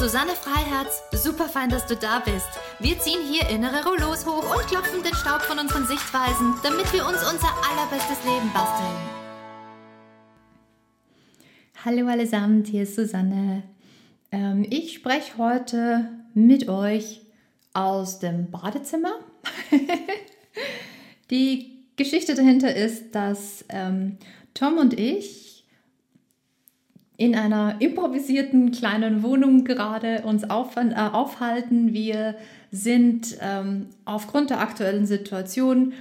Susanne Freiherz. Super fein, dass du da bist. Wir ziehen hier innere Rollos hoch und klopfen den Staub von unseren Sichtweisen, damit wir uns unser allerbestes Leben basteln. Hallo allesamt, hier ist Susanne. Ähm, ich spreche heute mit euch aus dem Badezimmer. Die Geschichte dahinter ist, dass ähm, Tom und ich in einer improvisierten kleinen Wohnung gerade uns auf, äh, aufhalten. Wir sind ähm, aufgrund der aktuellen Situation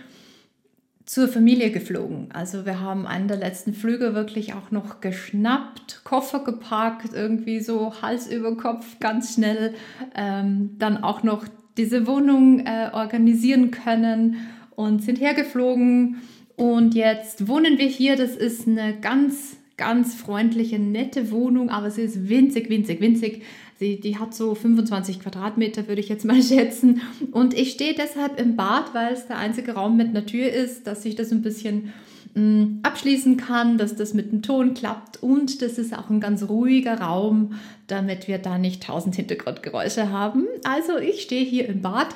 zur Familie geflogen. Also wir haben einen der letzten Flüge wirklich auch noch geschnappt, Koffer geparkt, irgendwie so Hals über Kopf ganz schnell, ähm, dann auch noch diese Wohnung äh, organisieren können und sind hergeflogen. Und jetzt wohnen wir hier. Das ist eine ganz ganz freundliche, nette Wohnung, aber sie ist winzig, winzig, winzig. Sie, die hat so 25 Quadratmeter, würde ich jetzt mal schätzen. Und ich stehe deshalb im Bad, weil es der einzige Raum mit einer Tür ist, dass ich das ein bisschen mh, mm, abschließen kann, dass das mit dem Ton klappt und das ist auch ein ganz ruhiger Raum, damit wir da nicht tausend Hintergrundgeräusche haben. Also ich stehe hier im Bad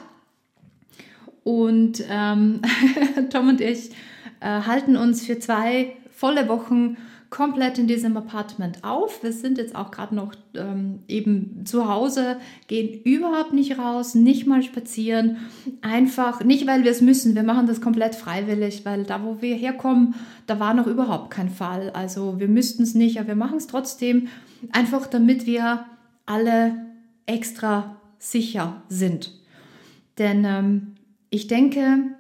und ähm, Tom und ich äh, halten uns für zwei volle Wochen komplett in diesem Apartment auf. Wir sind jetzt auch gerade noch ähm, eben zu Hause, gehen überhaupt nicht raus, nicht mal spazieren. Einfach, nicht weil wir es müssen, wir machen das komplett freiwillig, weil da, wo wir herkommen, da war noch überhaupt kein Fall. Also wir müssten es nicht, aber wir machen es trotzdem, einfach damit wir alle extra sicher sind. Denn ähm, ich denke,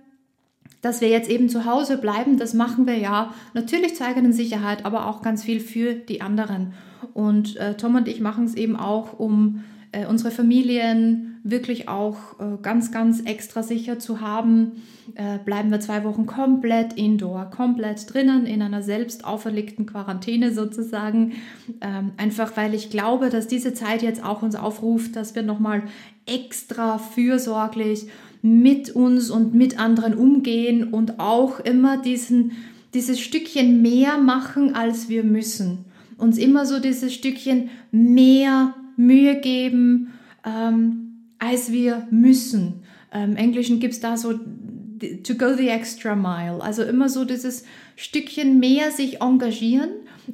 dass wir jetzt eben zu Hause bleiben, das machen wir ja natürlich zur eigenen Sicherheit, aber auch ganz viel für die anderen. Und äh, Tom und ich machen es eben auch, um äh, unsere Familien wirklich auch äh, ganz, ganz extra sicher zu haben. Äh, bleiben wir zwei Wochen komplett indoor, komplett drinnen, in einer selbst auferlegten Quarantäne sozusagen. Ähm, einfach weil ich glaube, dass diese Zeit jetzt auch uns aufruft, dass wir nochmal extra fürsorglich mit uns und mit anderen umgehen und auch immer diesen, dieses Stückchen mehr machen, als wir müssen. Uns immer so dieses Stückchen mehr Mühe geben, ähm, als wir müssen. Im ähm, Englischen gibt es da so to go the extra mile. Also immer so dieses Stückchen mehr sich engagieren,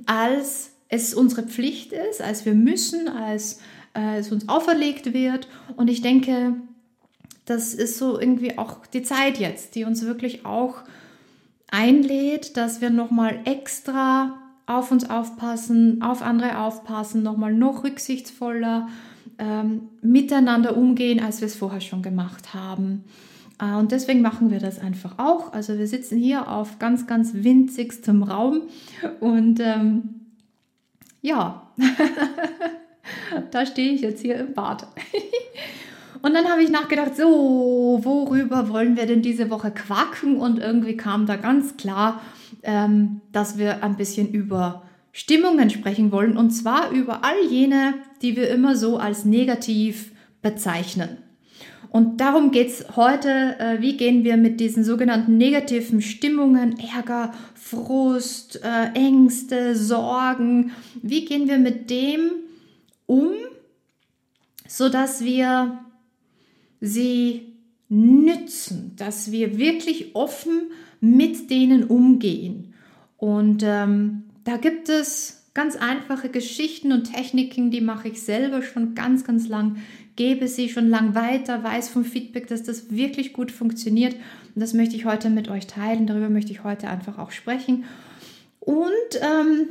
als es unsere Pflicht ist, als wir müssen, als äh, es uns auferlegt wird. Und ich denke, das ist so irgendwie auch die Zeit jetzt, die uns wirklich auch einlädt, dass wir nochmal extra auf uns aufpassen, auf andere aufpassen, nochmal noch rücksichtsvoller ähm, miteinander umgehen, als wir es vorher schon gemacht haben. Äh, und deswegen machen wir das einfach auch. Also wir sitzen hier auf ganz, ganz winzigstem Raum und ähm, ja, da stehe ich jetzt hier im Bad. Und dann habe ich nachgedacht, so, worüber wollen wir denn diese Woche quacken? Und irgendwie kam da ganz klar, ähm, dass wir ein bisschen über Stimmungen sprechen wollen. Und zwar über all jene, die wir immer so als negativ bezeichnen. Und darum geht es heute, äh, wie gehen wir mit diesen sogenannten negativen Stimmungen, Ärger, Frust, äh, Ängste, Sorgen, wie gehen wir mit dem um, sodass wir sie nützen, dass wir wirklich offen mit denen umgehen. Und ähm, da gibt es ganz einfache Geschichten und Techniken, die mache ich selber schon ganz, ganz lang, gebe sie schon lang weiter, weiß vom Feedback, dass das wirklich gut funktioniert. Und das möchte ich heute mit euch teilen. Darüber möchte ich heute einfach auch sprechen. Und ähm,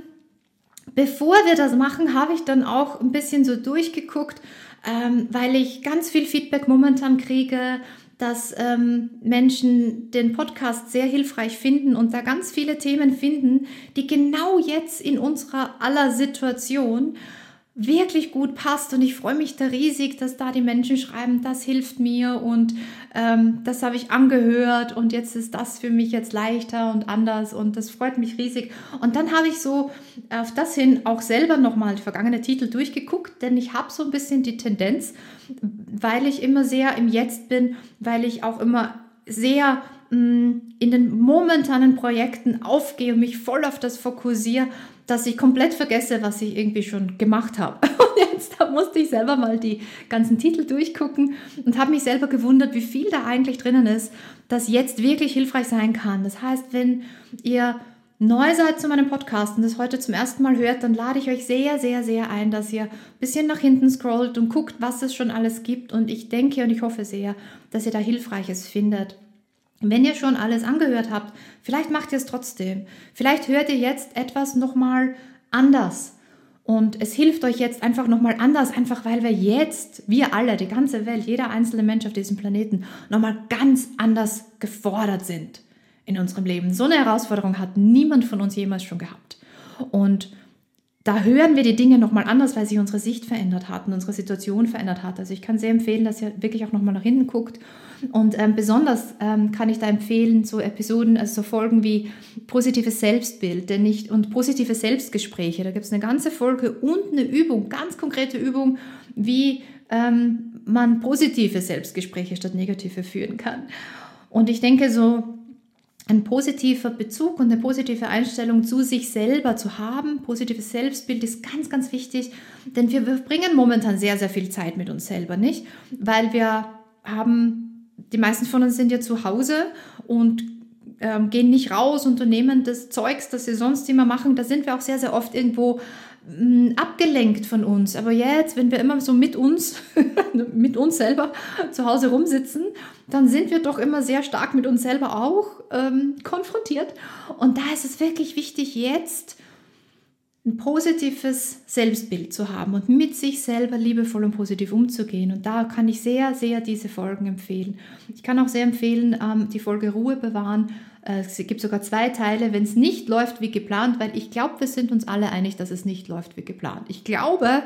bevor wir das machen, habe ich dann auch ein bisschen so durchgeguckt, ähm, weil ich ganz viel Feedback momentan kriege, dass ähm, Menschen den Podcast sehr hilfreich finden und da ganz viele Themen finden, die genau jetzt in unserer aller Situation wirklich gut passt und ich freue mich da riesig, dass da die Menschen schreiben, das hilft mir und ähm, das habe ich angehört und jetzt ist das für mich jetzt leichter und anders und das freut mich riesig. Und dann habe ich so auf das hin auch selber nochmal vergangene Titel durchgeguckt, denn ich habe so ein bisschen die Tendenz, weil ich immer sehr im Jetzt bin, weil ich auch immer sehr mh, mm, in den momentanen Projekten aufgehe und mich voll auf das fokussiere, dass ich komplett vergesse, was ich irgendwie schon gemacht habe. Und jetzt da musste ich selber mal die ganzen Titel durchgucken und habe mich selber gewundert, wie viel da eigentlich drinnen ist, das jetzt wirklich hilfreich sein kann. Das heißt, wenn ihr neu seid zu meinem Podcast und das heute zum ersten Mal hört, dann lade ich euch sehr, sehr, sehr ein, dass ihr ein bisschen nach hinten scrollt und guckt, was es schon alles gibt. Und ich denke und ich hoffe sehr, dass ihr da Hilfreiches findet. Wenn ihr schon alles angehört habt, vielleicht macht ihr es trotzdem. Vielleicht hört ihr jetzt etwas nochmal anders. Und es hilft euch jetzt einfach nochmal anders, einfach weil wir jetzt, wir alle, die ganze Welt, jeder einzelne Mensch auf diesem Planeten, nochmal ganz anders gefordert sind in unserem Leben. So eine Herausforderung hat niemand von uns jemals schon gehabt. Und da hören wir die Dinge nochmal anders, weil sich unsere Sicht verändert hat und unsere Situation verändert hat. Also ich kann sehr empfehlen, dass ihr wirklich auch nochmal nach hinten guckt. Und ähm, besonders ähm, kann ich da empfehlen, so Episoden, also so Folgen wie positives Selbstbild denn nicht, und positive Selbstgespräche. Da gibt es eine ganze Folge und eine Übung, ganz konkrete Übung, wie ähm, man positive Selbstgespräche statt negative führen kann. Und ich denke so, ein positiver Bezug und eine positive Einstellung zu sich selber zu haben. Positives Selbstbild ist ganz, ganz wichtig, denn wir verbringen momentan sehr, sehr viel Zeit mit uns selber, nicht? Weil wir haben, die meisten von uns sind ja zu Hause und ähm, gehen nicht raus, unternehmen das Zeugs, das sie sonst immer machen. Da sind wir auch sehr, sehr oft irgendwo abgelenkt von uns. Aber jetzt, wenn wir immer so mit uns, mit uns selber zu Hause rumsitzen, dann sind wir doch immer sehr stark mit uns selber auch ähm, konfrontiert. Und da ist es wirklich wichtig, jetzt ein positives Selbstbild zu haben und mit sich selber liebevoll und positiv umzugehen. Und da kann ich sehr, sehr diese Folgen empfehlen. Ich kann auch sehr empfehlen, ähm, die Folge Ruhe bewahren. Äh, es gibt sogar zwei Teile, wenn es nicht läuft wie geplant, weil ich glaube, wir sind uns alle einig, dass es nicht läuft wie geplant. Ich glaube,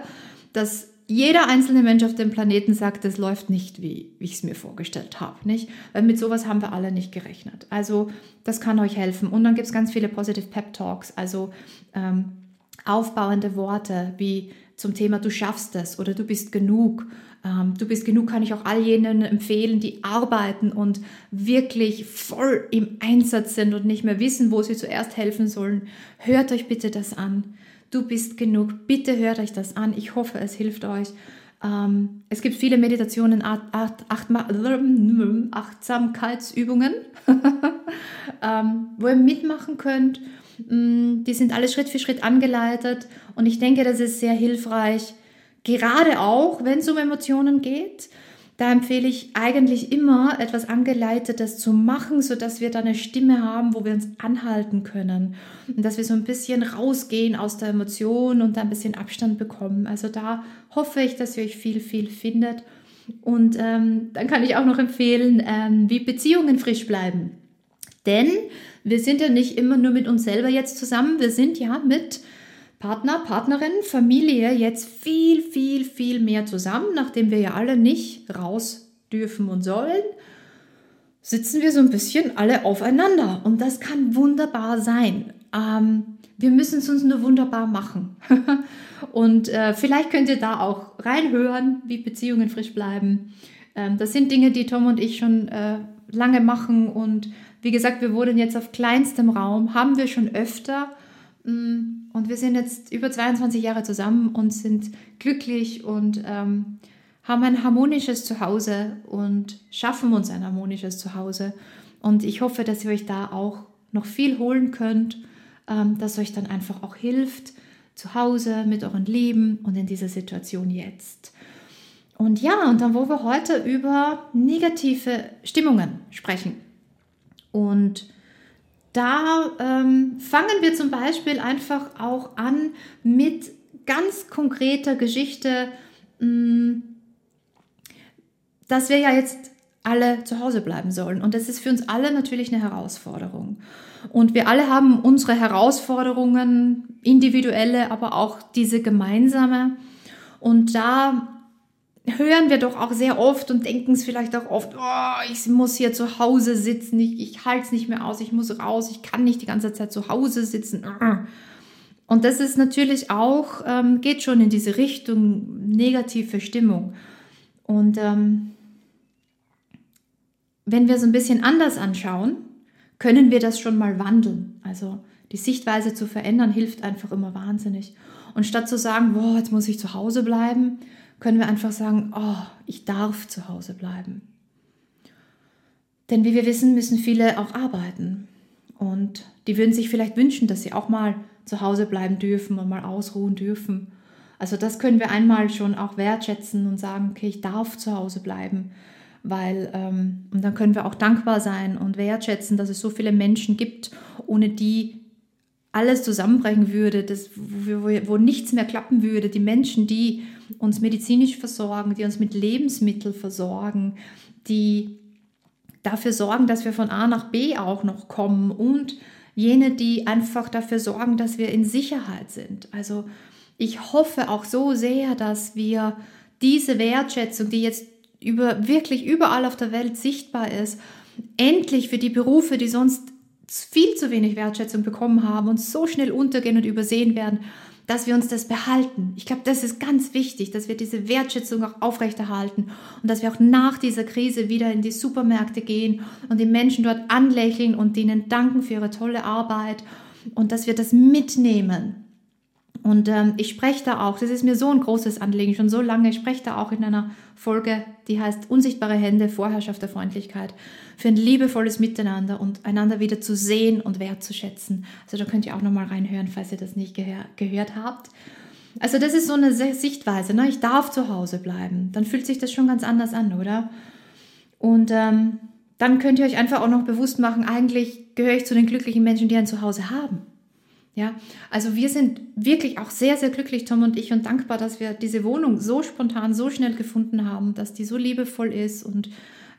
dass jeder einzelne Mensch auf dem Planeten sagt, es läuft nicht, wie, wie ich es mir vorgestellt habe. Nicht? Weil mit sowas haben wir alle nicht gerechnet. Also das kann euch helfen. Und dann gibt es ganz viele Positive Pep Talks, also ähm, aufbauende Worte wie zum Thema du schaffst es oder du bist genug. Ähm, du bist genug kann ich auch all jenen empfehlen, die arbeiten und wirklich voll im Einsatz sind und nicht mehr wissen, wo sie zuerst helfen sollen. Hört euch bitte das an du bist genug. Bitte hört euch das an. Ich hoffe, es hilft euch. Ähm, es gibt viele Meditationen, Acht, Acht, Acht, Achtsamkeitsübungen, ähm, wo ihr mitmachen könnt. Mm, die sind alle Schritt für Schritt angeleitet und ich denke, das ist sehr hilfreich, gerade auch, wenn es um Emotionen geht. Da empfehle ich eigentlich immer, etwas Angeleitetes zu machen, sodass wir da eine Stimme haben, wo wir uns anhalten können. Und dass wir so ein bisschen rausgehen aus der Emotion und da ein bisschen Abstand bekommen. Also da hoffe ich, dass ihr euch viel, viel findet. Und ähm, dann kann ich auch noch empfehlen, ähm, wie Beziehungen frisch bleiben. Denn wir sind ja nicht immer nur mit uns selber jetzt zusammen, wir sind ja mit Partner, Partnerin, Familie jetzt viel, viel, viel mehr zusammen, nachdem wir ja alle nicht raus dürfen und sollen, sitzen wir so ein bisschen alle aufeinander. Und das kann wunderbar sein. Ähm, wir müssen es uns nur wunderbar machen. und äh, vielleicht könnt ihr da auch reinhören, wie Beziehungen frisch bleiben. Ähm, das sind Dinge, die Tom und ich schon äh, lange machen. Und wie gesagt, wir wurden jetzt auf kleinstem Raum, haben wir schon öfter und wir sind jetzt über 22 Jahre zusammen und sind glücklich und ähm, haben ein harmonisches Zuhause und schaffen uns ein harmonisches Zuhause. Und ich hoffe, dass ihr euch da auch noch viel holen könnt, ähm, das euch dann einfach auch hilft, zu Hause mit euren Lieben und in dieser Situation jetzt. Und ja, und dann wollen wir heute über negative Stimmungen sprechen. Und da ähm, fangen wir zum Beispiel einfach auch an mit ganz konkreter Geschichte, mh, mm, dass wir ja jetzt alle zu Hause bleiben sollen. Und das ist für uns alle natürlich eine Herausforderung. Und wir alle haben unsere Herausforderungen, individuelle, aber auch diese gemeinsame. Und da hören wir doch auch sehr oft und denken es vielleicht auch oft, oh, ich muss hier zu Hause sitzen, ich, ich halte es nicht mehr aus, ich muss raus, ich kann nicht die ganze Zeit zu Hause sitzen. Und das ist natürlich auch, ähm, geht schon in diese Richtung negative Stimmung. Und ähm, wenn wir es ein bisschen anders anschauen, können wir das schon mal wandeln. Also die Sichtweise zu verändern hilft einfach immer wahnsinnig. Und statt zu sagen, boah, jetzt muss ich zu Hause bleiben, können wir einfach sagen, oh, ich darf zu Hause bleiben. Denn wie wir wissen, müssen viele auch arbeiten. Und die würden sich vielleicht wünschen, dass sie auch mal zu Hause bleiben dürfen und mal ausruhen dürfen. Also das können wir einmal schon auch wertschätzen und sagen, okay, ich darf zu Hause bleiben. Weil, ähm, und dann können wir auch dankbar sein und wertschätzen, dass es so viele Menschen gibt, ohne die alles zusammenbrechen würde, das, wo, wo, wo nichts mehr klappen würde. Die Menschen, die uns medizinisch versorgen, die uns mit Lebensmitteln versorgen, die dafür sorgen, dass wir von A nach B auch noch kommen und jene, die einfach dafür sorgen, dass wir in Sicherheit sind. Also ich hoffe auch so sehr, dass wir diese Wertschätzung, die jetzt über, wirklich überall auf der Welt sichtbar ist, endlich für die Berufe, die sonst viel zu wenig Wertschätzung bekommen haben und so schnell untergehen und übersehen werden, dass wir uns das behalten. Ich glaube, das ist ganz wichtig, dass wir diese Wertschätzung auch aufrechterhalten und dass wir auch nach dieser Krise wieder in die Supermärkte gehen und die Menschen dort anlächeln und denen danken für ihre tolle Arbeit und dass wir das mitnehmen und ähm, ich spreche da auch, das ist mir so ein großes Anliegen, schon so lange, ich spreche da auch in einer Folge, die heißt Unsichtbare Hände, Vorherrschaft der Freundlichkeit, für ein liebevolles Miteinander und einander wieder zu sehen und wertzuschätzen. Also da könnt ihr auch nochmal reinhören, falls ihr das nicht gehör gehört habt. Also das ist so eine Sichtweise, ne? ich darf zu Hause bleiben. Dann fühlt sich das schon ganz anders an, oder? Und ähm, dann könnt ihr euch einfach auch noch bewusst machen, eigentlich gehöre ich zu den glücklichen Menschen, die ein Zuhause haben. Ja, also wir sind wirklich auch sehr, sehr glücklich, Tom und ich, und dankbar, dass wir diese Wohnung so spontan, so schnell gefunden haben, dass die so liebevoll ist und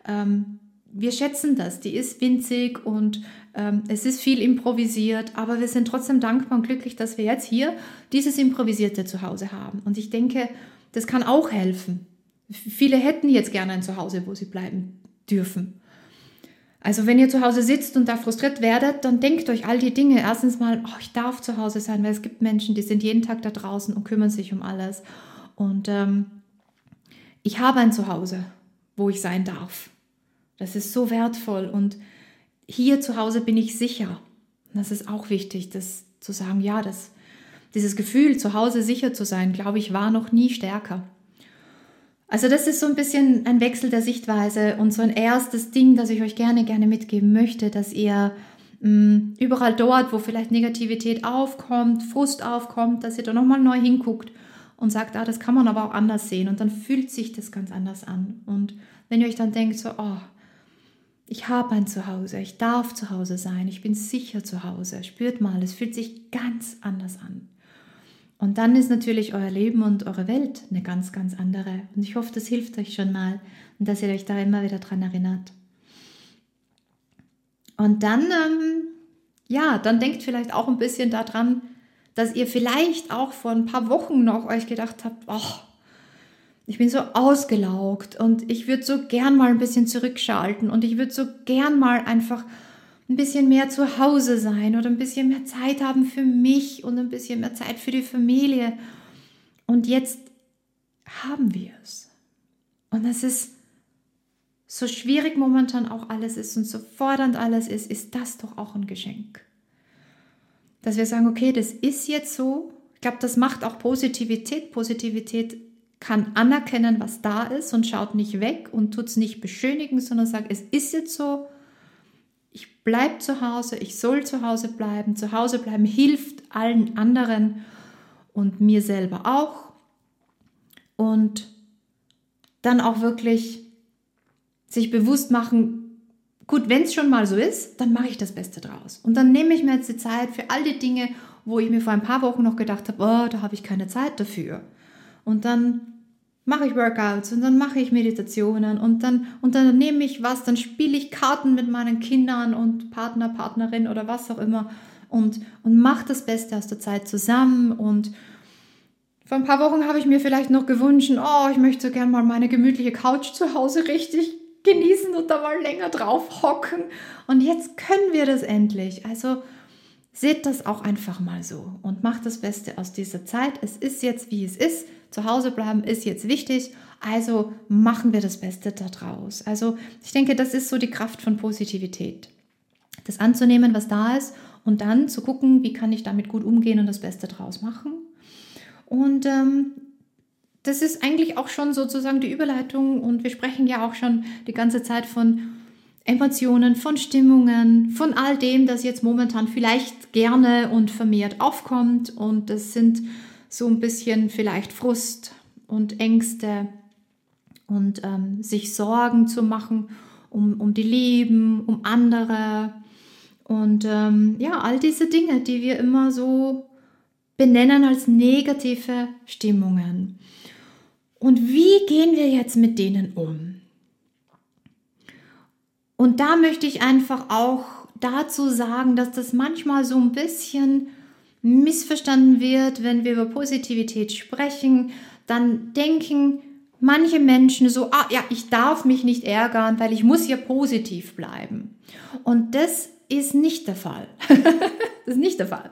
ähm, wir schätzen das. Die ist winzig und ähm, es ist viel improvisiert, aber wir sind trotzdem dankbar und glücklich, dass wir jetzt hier dieses Improvisierte Zuhause haben. Und ich denke, das kann auch helfen. Viele hätten jetzt gerne ein Zuhause, wo sie bleiben dürfen. Also wenn ihr zu Hause sitzt und da frustriert werdet, dann denkt euch all die Dinge. Erstens mal, oh, ich darf zu Hause sein, weil es gibt Menschen, die sind jeden Tag da draußen und kümmern sich um alles. Und ähm, ich habe ein Zuhause, wo ich sein darf. Das ist so wertvoll. Und hier zu Hause bin ich sicher. Das ist auch wichtig, das zu sagen, ja, das, dieses Gefühl, zu Hause sicher zu sein, glaube ich, war noch nie stärker. Also das ist so ein bisschen ein Wechsel der Sichtweise und so ein erstes Ding, das ich euch gerne, gerne mitgeben möchte, dass ihr mh, mm, überall dort, wo vielleicht Negativität aufkommt, Frust aufkommt, dass ihr da nochmal neu hinguckt und sagt, ah, das kann man aber auch anders sehen und dann fühlt sich das ganz anders an. Und wenn ihr euch dann denkt, so, oh, ich habe ein Zuhause, ich darf zu Hause sein, ich bin sicher zu Hause, spürt mal, es fühlt sich ganz anders an. Und dann ist natürlich euer Leben und eure Welt eine ganz, ganz andere. Und ich hoffe, das hilft euch schon mal und dass ihr euch da immer wieder dran erinnert. Und dann, ähm, ja, dann denkt vielleicht auch ein bisschen daran, dass ihr vielleicht auch vor ein paar Wochen noch euch gedacht habt, oh, ich bin so ausgelaugt und ich würde so gern mal ein bisschen zurückschalten und ich würde so gern mal einfach ein bisschen mehr zu Hause sein oder ein bisschen mehr Zeit haben für mich und ein bisschen mehr Zeit für die Familie. Und jetzt haben wir es. Und es ist so schwierig momentan auch alles ist und so fordernd alles ist, ist das doch auch ein Geschenk. Dass wir sagen, okay, das ist jetzt so. Ich glaube, das macht auch Positivität. Positivität kann anerkennen, was da ist und schaut nicht weg und tut es nicht beschönigen, sondern sagt, es ist jetzt so ich bleibe zu Hause, ich soll zu Hause bleiben. Zu Hause bleiben hilft allen anderen und mir selber auch. Und dann auch wirklich sich bewusst machen, gut, wenn es schon mal so ist, dann mache ich das Beste draus. Und dann nehme ich mir jetzt die Zeit für all die Dinge, wo ich mir vor ein paar Wochen noch gedacht habe, oh, da habe ich keine Zeit dafür. Und dann mache ich Workouts und dann mache ich Meditationen und dann, und dann nehme ich was, dann spiele ich Karten mit meinen Kindern und Partner, Partnerin oder was auch immer und, und mache das Beste aus der Zeit zusammen und Vor ein paar Wochen habe ich mir vielleicht noch gewünscht, oh, ich möchte so gern mal meine gemütliche Couch zu Hause richtig genießen und da mal länger drauf hocken. Und jetzt können wir das endlich. Also seht das auch einfach mal so und macht das Beste aus dieser Zeit. Es ist jetzt, wie es ist. Zu Hause bleiben ist jetzt wichtig. Also machen wir das Beste daraus. Also ich denke, das ist so die Kraft von Positivität. Das anzunehmen, was da ist und dann zu gucken, wie kann ich damit gut umgehen und das Beste daraus machen. Und ähm, das ist eigentlich auch schon sozusagen die Überleitung und wir sprechen ja auch schon die ganze Zeit von Emotionen, von Stimmungen, von all dem, das jetzt momentan vielleicht gerne und vermehrt aufkommt und das sind so ein bisschen vielleicht Frust und Ängste und ähm, sich Sorgen zu machen um, um die Lieben, um andere und ähm, ja, all diese Dinge, die wir immer so benennen als negative Stimmungen. Und wie gehen wir jetzt mit denen um? Und da möchte ich einfach auch dazu sagen, dass das manchmal so ein bisschen missverstanden wird, wenn wir über Positivität sprechen, dann denken manche Menschen so, ah ja, ich darf mich nicht ärgern, weil ich muss ja positiv bleiben. Und das ist nicht der Fall. das ist nicht der Fall.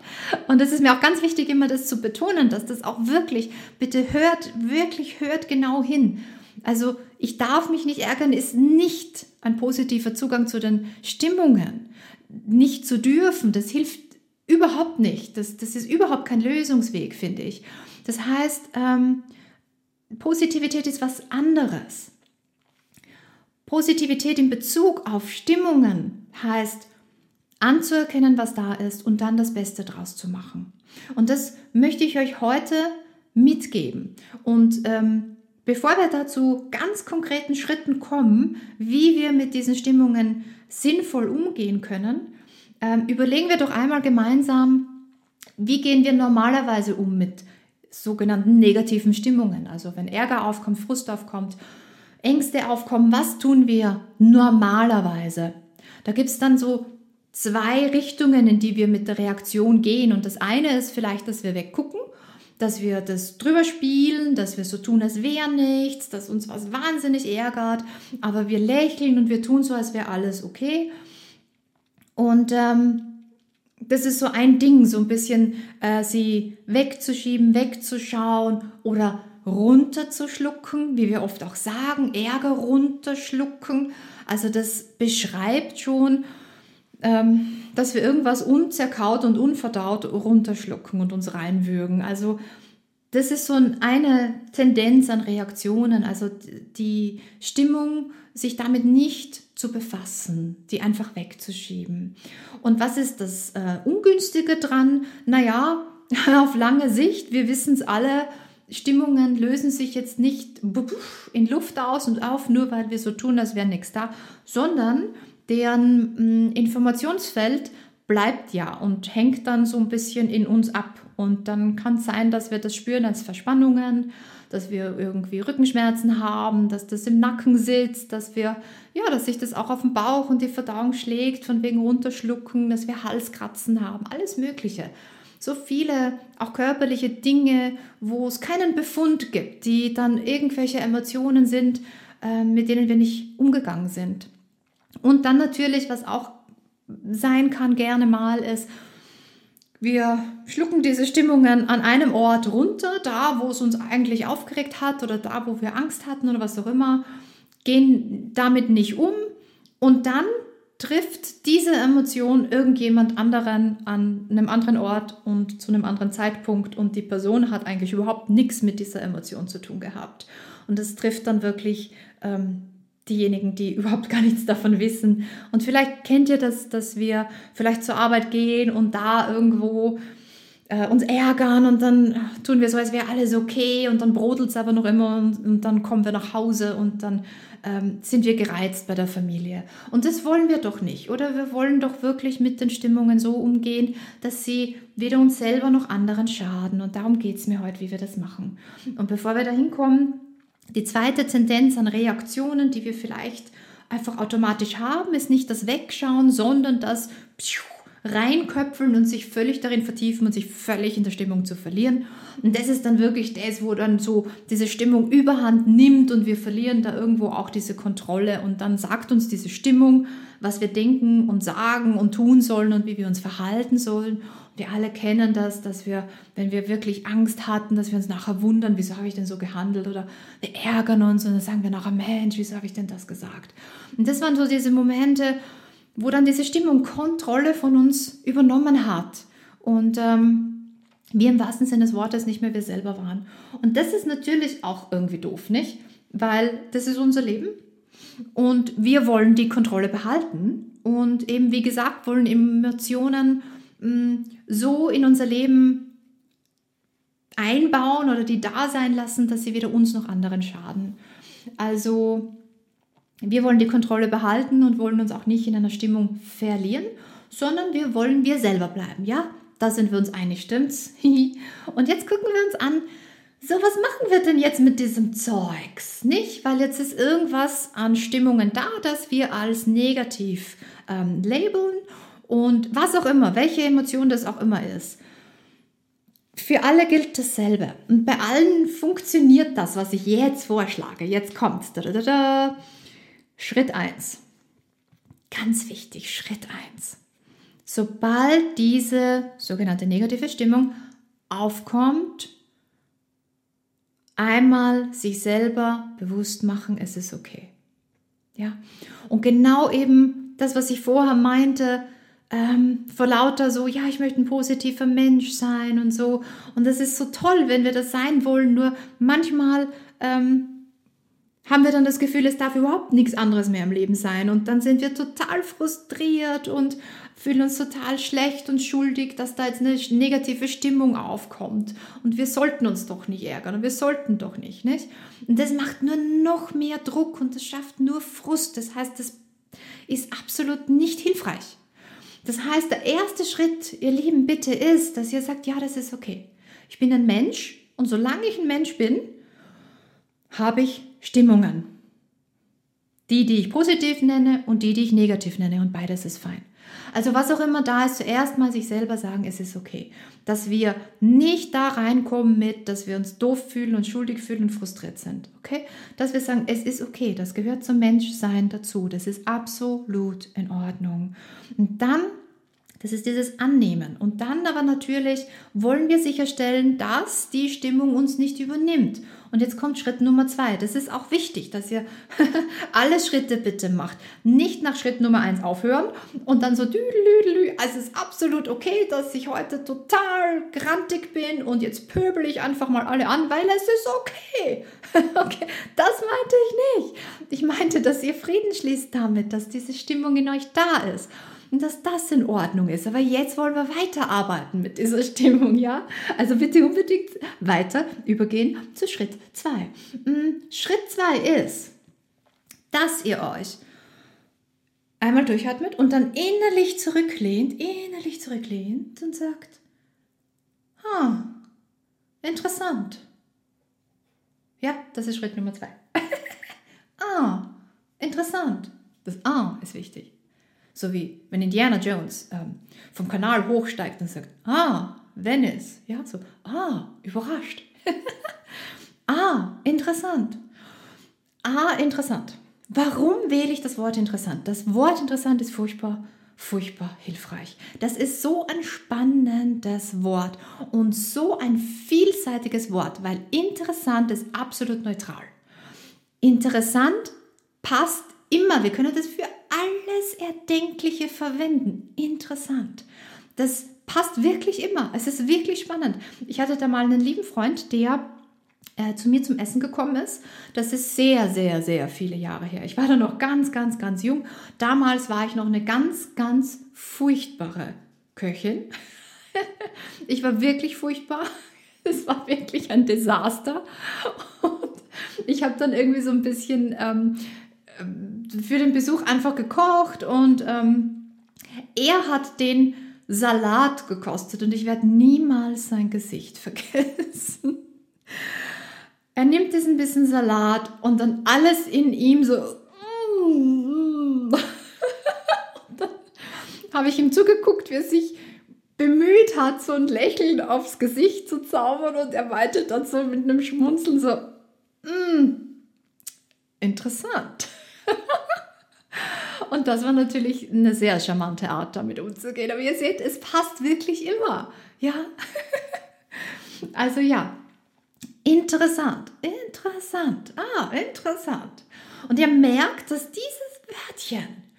Und es ist mir auch ganz wichtig, immer das zu betonen, dass das auch wirklich, bitte hört, wirklich hört genau hin. Also ich darf mich nicht ärgern, ist nicht ein positiver Zugang zu den Stimmungen. Nicht zu dürfen, das hilft überhaupt nicht. Das, das ist überhaupt kein Lösungsweg, finde ich. Das heißt, ähm, Positivität ist was anderes. Positivität in Bezug auf Stimmungen heißt, anzuerkennen, was da ist und dann das Beste draus zu machen. Und das möchte ich euch heute mitgeben. Und ähm, bevor wir dazu ganz konkreten Schritten kommen, wie wir mit diesen Stimmungen sinnvoll umgehen können, ähm, überlegen wir doch einmal gemeinsam, wie gehen wir normalerweise um mit sogenannten negativen Stimmungen. Also wenn Ärger aufkommt, Frust aufkommt, Ängste aufkommen, was tun wir normalerweise? Da gibt es dann so zwei Richtungen, in die wir mit der Reaktion gehen. Und das eine ist vielleicht, dass wir weggucken, dass wir das drüber spielen, dass wir so tun, als wäre nichts, dass uns was wahnsinnig ärgert, aber wir lächeln und wir tun so, als wäre alles okay. Und ähm, das ist so ein Ding, so ein bisschen äh, sie wegzuschieben, wegzuschauen oder runterzuschlucken, wie wir oft auch sagen, Ärger runterschlucken. Also das beschreibt schon, ähm, dass wir irgendwas unzerkaut und unverdaut runterschlucken und uns reinwürgen. Also das ist so eine Tendenz an Reaktionen, also die Stimmung, sich damit nicht zu befassen, die einfach wegzuschieben. Und was ist das äh, Ungünstige dran? Naja, auf lange Sicht, wir wissen es alle, Stimmungen lösen sich jetzt nicht in Luft aus und auf, nur weil wir so tun, als wäre nichts da, sondern deren hm, Informationsfeld bleibt ja und hängt dann so ein bisschen in uns ab. Und dann kann es sein, dass wir das spüren als Verspannungen, dass wir irgendwie Rückenschmerzen haben, dass das im Nacken sitzt, dass wir, ja, dass sich das auch auf den Bauch und die Verdauung schlägt, von wegen runterschlucken, dass wir Halskratzen haben, alles Mögliche. So viele auch körperliche Dinge, wo es keinen Befund gibt, die dann irgendwelche Emotionen sind, äh, mit denen wir nicht umgegangen sind. Und dann natürlich, was auch sein kann gerne mal, ist, wir schlucken diese Stimmungen an einem Ort runter, da wo es uns eigentlich aufgeregt hat oder da wo wir Angst hatten oder was auch immer, gehen damit nicht um und dann trifft diese Emotion irgendjemand anderen an einem anderen Ort und zu einem anderen Zeitpunkt und die Person hat eigentlich überhaupt nichts mit dieser Emotion zu tun gehabt. Und das trifft dann wirklich ähm, diejenigen, die überhaupt gar nichts davon wissen. Und vielleicht kennt ihr das, dass wir vielleicht zur Arbeit gehen und da irgendwo äh, uns ärgern und dann tun wir so, als wäre alles okay und dann brodelt es aber noch immer und, und, dann kommen wir nach Hause und dann ähm, sind wir gereizt bei der Familie. Und das wollen wir doch nicht, oder? Wir wollen doch wirklich mit den Stimmungen so umgehen, dass sie weder uns selber noch anderen schaden. Und darum geht es mir heute, wie wir das machen. Und bevor wir da hinkommen, die zweite Tendenz an Reaktionen, die wir vielleicht einfach automatisch haben, ist nicht das Wegschauen, sondern das reinköpfeln und sich völlig darin vertiefen und sich völlig in der Stimmung zu verlieren. Und das ist dann wirklich das, wo dann so diese Stimmung überhand nimmt und wir verlieren da irgendwo auch diese Kontrolle und dann sagt uns diese Stimmung, was wir denken und sagen und tun sollen und wie wir uns verhalten sollen. Wir alle kennen das, dass wir, wenn wir wirklich Angst hatten, dass wir uns nachher wundern, wieso habe ich denn so gehandelt oder wir ärgern uns und dann sagen wir nachher, Mensch, wieso habe ich denn das gesagt? Und das waren so diese Momente, wo dann diese Stimmung Kontrolle von uns übernommen hat und ähm, wir im wahrsten Sinne des Wortes nicht mehr wir selber waren. Und das ist natürlich auch irgendwie doof, nicht? Weil das ist unser Leben und wir wollen die Kontrolle behalten und eben, wie gesagt, wollen Emotionen so in unser Leben einbauen oder die da sein lassen, dass sie weder uns noch anderen schaden. Also wir wollen die Kontrolle behalten und wollen uns auch nicht in einer Stimmung verlieren, sondern wir wollen wir selber bleiben. Ja, da sind wir uns einig, stimmt's? und jetzt gucken wir uns an, so was machen wir denn jetzt mit diesem Zeugs? Nicht? Weil jetzt ist irgendwas an Stimmungen da, das wir als negativ ähm, labeln und was auch immer, welche Emotion das auch immer ist. Für alle gilt dasselbe. Und bei allen funktioniert das, was ich jetzt vorschlage. Jetzt da, da. Schritt 1. Ganz wichtig, Schritt 1. Sobald diese sogenannte negative Stimmung aufkommt, einmal sich selber bewusst machen, es ist okay. Ja? Und genau eben das, was ich vorher meinte, ähm, vor lauter so, ja, ich möchte ein positiver Mensch sein und so. Und das ist so toll, wenn wir das sein wollen. Nur manchmal ähm, haben wir dann das Gefühl, es darf überhaupt nichts anderes mehr im Leben sein. Und dann sind wir total frustriert und fühlen uns total schlecht und schuldig, dass da jetzt eine negative Stimmung aufkommt. Und wir sollten uns doch nicht ärgern und wir sollten doch nicht, nicht? Und das macht nur noch mehr Druck und das schafft nur Frust. Das heißt, das ist absolut nicht hilfreich. Das heißt, der erste Schritt, ihr Lieben, bitte ist, dass ihr sagt, ja, das ist okay. Ich bin ein Mensch und solange ich ein Mensch bin, habe ich Stimmungen. Die, die ich positiv nenne und die, die ich negativ nenne und beides ist fein. Also was auch immer da ist, zuerst mal sich selber sagen, es ist okay. Dass wir nicht da reinkommen mit, dass wir uns doof fühlen und schuldig fühlen und frustriert sind. Okay? Dass wir sagen, es ist okay, das gehört zum Menschsein dazu. Das ist absolut in Ordnung. Und dann das ist dieses Annehmen. Und dann aber natürlich wollen wir sicherstellen, dass die Stimmung uns nicht übernimmt. Und jetzt kommt Schritt Nummer zwei. Das ist auch wichtig, dass ihr alle Schritte bitte macht. Nicht nach Schritt Nummer eins aufhören und dann so düdelüdelü. Also es ist absolut okay, dass ich heute total grantig bin und jetzt pöbel ich einfach mal alle an, weil es ist okay. okay, das meinte ich nicht. Ich meinte, dass ihr Frieden schließt damit, dass diese Stimmung in euch da ist und dass das in Ordnung ist. Aber jetzt wollen wir weiterarbeiten mit dieser Stimmung, ja? Also bitte unbedingt weiter übergehen zu Schritt 2. Mm, Schritt 2 ist, dass ihr euch einmal durchatmet und dann innerlich zurücklehnt, innerlich zurücklehnt und sagt, ah, interessant. Ja, das ist Schritt Nummer 2. ah, interessant. Das Ah ist wichtig. So wie wenn Indiana Jones ähm, vom Kanal hochsteigt und sagt, ah, Venice. Ja, so, ah, überrascht. ah, interessant. Ah, interessant. Warum wähle ich das Wort interessant? Das Wort interessant ist furchtbar, furchtbar hilfreich. Das ist so ein spannendes Wort und so ein vielseitiges Wort, weil interessant ist absolut neutral. Interessant passt immer. Wir können das für alles Erdenkliche verwenden. Interessant. Das passt wirklich immer. Es ist wirklich spannend. Ich hatte da mal einen lieben Freund, der äh, zu mir zum Essen gekommen ist. Das ist sehr, sehr, sehr viele Jahre her. Ich war da noch ganz, ganz, ganz jung. Damals war ich noch eine ganz, ganz furchtbare Köchin. ich war wirklich furchtbar. Es war wirklich ein Desaster. Und ich habe dann irgendwie so ein bisschen ähm, für den Besuch einfach gekocht und ähm, er hat den Salat gekostet und ich werde niemals sein Gesicht vergessen. Er nimmt diesen bisschen Salat und dann alles in ihm so. Habe ich ihm zugeguckt, wie er sich bemüht hat, so ein Lächeln aufs Gesicht zu zaubern und er meinte dann so mit einem Schmunzeln so, mm, interessant. und das war natürlich eine sehr charmante Art, damit umzugehen. Aber ihr seht, es passt wirklich immer. Ja. also ja, interessant, interessant, ah, interessant. Und ihr merkt, dass dieses Wörtchen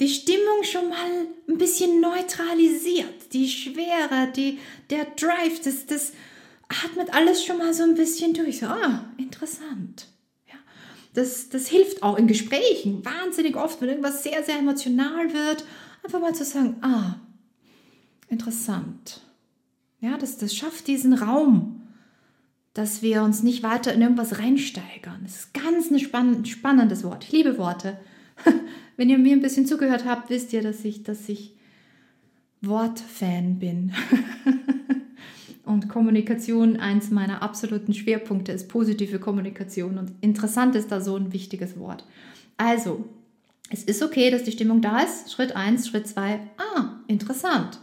die Stimmung schon mal ein bisschen neutralisiert. Die Schwere, die, der Drive, das, das atmet alles schon mal so ein bisschen durch. Ah, interessant. Das, das hilft auch in Gesprächen wahnsinnig oft, wenn irgendwas sehr, sehr emotional wird, einfach mal zu sagen, ah, interessant. Ja, das, das schafft diesen Raum, dass wir uns nicht weiter in irgendwas reinsteigern. Das ist ganz ein spann spannendes Wort. Ich liebe Worte. Wenn ihr mir ein bisschen zugehört habt, wisst ihr, dass ich, dass ich Wortfan bin. und Kommunikation, eins meiner absoluten Schwerpunkte ist positive Kommunikation. Und interessant ist da so ein wichtiges Wort. Also, es ist okay, dass die Stimmung da ist. Schritt 1, Schritt 2, ah, interessant.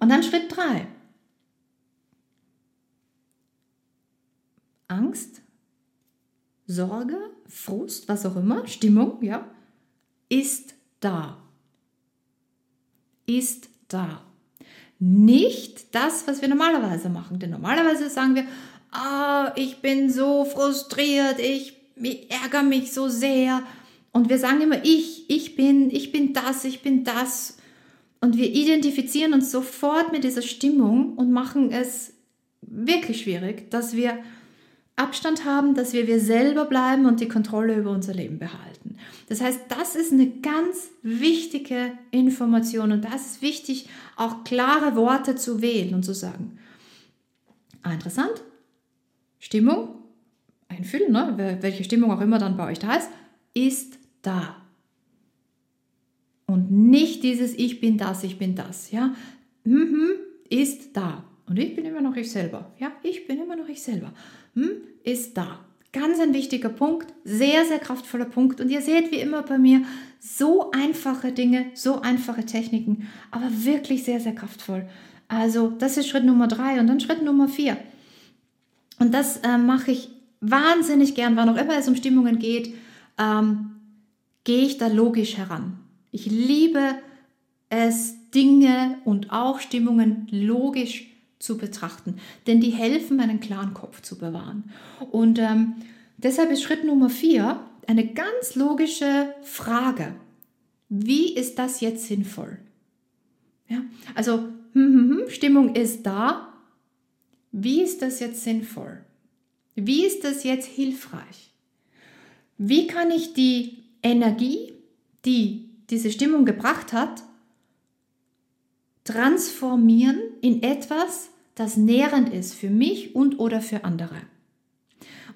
Und dann Schritt 3. Angst, Sorge, Frust, was auch immer, Stimmung, ja ist da. Ist da. Nicht das, was wir normalerweise machen. Denn normalerweise sagen wir, ah, ich bin so frustriert, ich, ich ärgere mich so sehr. Und wir sagen immer, ich, ich bin, ich bin das, ich bin das. Und wir identifizieren uns sofort mit dieser Stimmung und machen es wirklich schwierig, dass wir Abstand haben, dass wir wir selber bleiben und die Kontrolle über unser Leben behalten. Das heißt, das ist eine ganz wichtige Information und das ist wichtig, auch klare Worte zu wählen und zu sagen. Ah, interessant. Stimmung, einfühlen, ne? welche Stimmung auch immer dann bei euch da ist, ist da. Und nicht dieses Ich bin das, ich bin das. Ja? Mhm, ist da. Und ich bin immer noch ich selber. Ja, ich bin immer noch ich selber ist da. Ganz ein wichtiger Punkt, sehr, sehr kraftvoller Punkt. Und ihr seht wie immer bei mir so einfache Dinge, so einfache Techniken, aber wirklich sehr, sehr kraftvoll. Also das ist Schritt Nummer drei und dann Schritt Nummer vier. Und das äh, mache ich wahnsinnig gern, wann auch immer es um Stimmungen geht, ähm, gehe ich da logisch heran. Ich liebe es, Dinge und auch Stimmungen logisch zu betrachten, denn die helfen, einen klaren Kopf zu bewahren. Und ähm, deshalb ist Schritt Nummer vier eine ganz logische Frage. Wie ist das jetzt sinnvoll? Ja, also hm, hm, hm, Stimmung ist da. Wie ist das jetzt sinnvoll? Wie ist das jetzt hilfreich? Wie kann ich die Energie, die diese Stimmung gebracht hat, transformieren in etwas, das nährend ist für mich und oder für andere.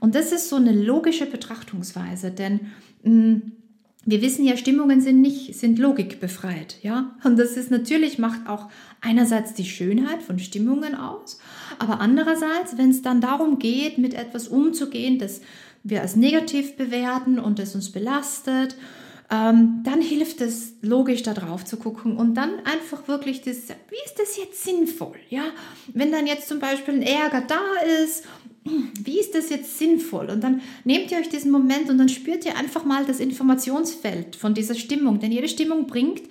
Und das ist so eine logische Betrachtungsweise, denn mh, mm, wir wissen ja, Stimmungen sind nicht, sind logikbefreit, ja. Und das ist natürlich, macht auch einerseits die Schönheit von Stimmungen aus, aber andererseits, wenn es dann darum geht, mit etwas umzugehen, das wir als negativ bewerten und das uns belastet ähm, dann hilft es logisch da drauf zu gucken und dann einfach wirklich das, wie ist das jetzt sinnvoll? Ja, wenn dann jetzt zum Beispiel ein Ärger da ist, wie ist das jetzt sinnvoll? Und dann nehmt ihr euch diesen Moment und dann spürt ihr einfach mal das Informationsfeld von dieser Stimmung, denn jede Stimmung bringt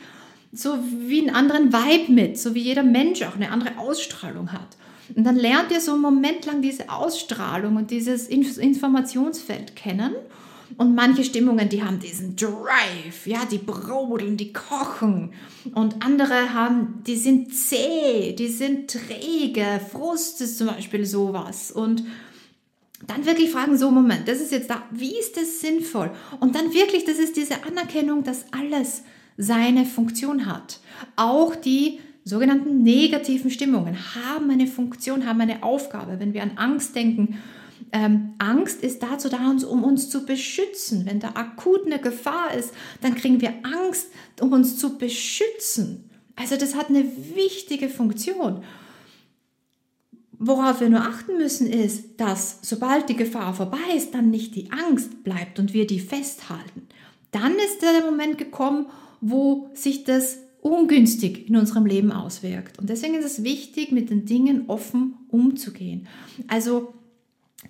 so wie einen anderen Vibe mit, so wie jeder Mensch auch eine andere Ausstrahlung hat. Und dann lernt ihr so einen Moment lang diese Ausstrahlung und dieses Informationsfeld kennen und manche Stimmungen, die haben diesen Drive, ja, die brodeln, die kochen. Und andere haben, die sind zäh, die sind träge. Frust ist zum Beispiel sowas. Und dann wirklich fragen, so Moment, das ist jetzt da, wie ist das sinnvoll? Und dann wirklich, das ist diese Anerkennung, dass alles seine Funktion hat. Auch die sogenannten negativen Stimmungen haben eine Funktion, haben eine Aufgabe. Wenn wir an Angst denken, ähm, Angst ist dazu da, um uns zu beschützen. Wenn da akut eine Gefahr ist, dann kriegen wir Angst, um uns zu beschützen. Also das hat eine wichtige Funktion. Worauf wir nur achten müssen, ist, dass sobald die Gefahr vorbei ist, dann nicht die Angst bleibt und wir die festhalten. Dann ist der Moment gekommen, wo sich das ungünstig in unserem Leben auswirkt. Und deswegen ist es wichtig, mit den Dingen offen umzugehen. Also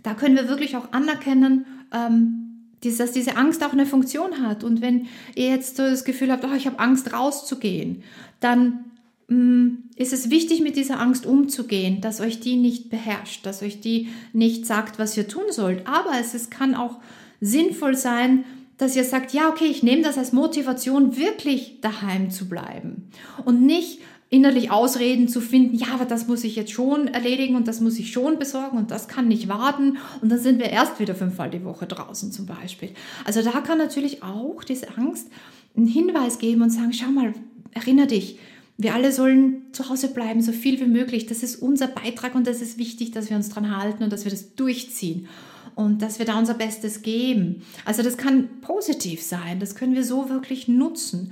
da können wir wirklich auch anerkennen, ähm, dass diese Angst auch eine Funktion hat. Und wenn ihr jetzt so das Gefühl habt, oh, ich habe Angst rauszugehen, dann mm, ist es wichtig, mit dieser Angst umzugehen, dass euch die nicht beherrscht, dass euch die nicht sagt, was ihr tun sollt. Aber es, es kann auch sinnvoll sein, dass ihr sagt, ja, okay, ich nehme das als Motivation, wirklich daheim zu bleiben und nicht innerlich Ausreden zu finden, ja, aber das muss ich jetzt schon erledigen und das muss ich schon besorgen und das kann nicht warten und dann sind wir erst wieder fünfmal die Woche draußen zum Beispiel. Also da kann natürlich auch diese Angst einen Hinweis geben und sagen, schau mal, erinnere dich, wir alle sollen zu Hause bleiben, so viel wie möglich. Das ist unser Beitrag und das ist wichtig, dass wir uns dran halten und dass wir das durchziehen und dass wir da unser Bestes geben. Also das kann positiv sein, das können wir so wirklich nutzen.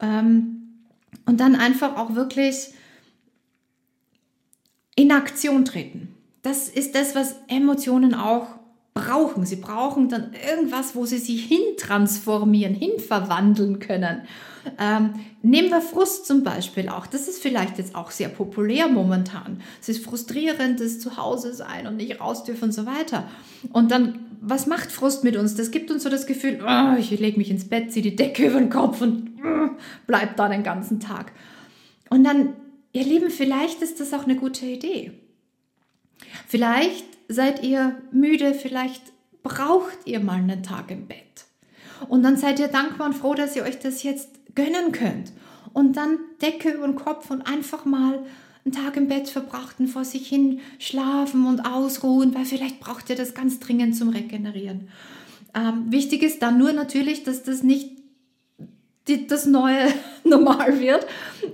Ähm, und dann einfach auch wirklich in Aktion treten. Das ist das, was Emotionen auch brauchen. Sie brauchen dann irgendwas, wo sie sich hintransformieren, hinverwandeln können. Ähm, nehmen wir Frust zum Beispiel auch. Das ist vielleicht jetzt auch sehr populär momentan. Es ist frustrierend, das Zuhause sein und nicht raus dürfen und so weiter. Und dann, was macht Frust mit uns? Das gibt uns so das Gefühl, oh, ich lege mich ins Bett, ziehe die Decke über den Kopf und oh, bleib da den ganzen Tag. Und dann, ihr Lieben, vielleicht ist das auch eine gute Idee. Vielleicht seid ihr müde, vielleicht braucht ihr mal einen Tag im Bett. Und dann seid ihr dankbar und froh, dass ihr euch das jetzt gönnen könnt. Und dann Decke über den Kopf und einfach mal einen Tag im Bett verbracht und vor sich hin schlafen und ausruhen, weil vielleicht braucht ihr das ganz dringend zum Regenerieren. Ähm, wichtig ist dann nur natürlich, dass das nicht die, das neue Normal wird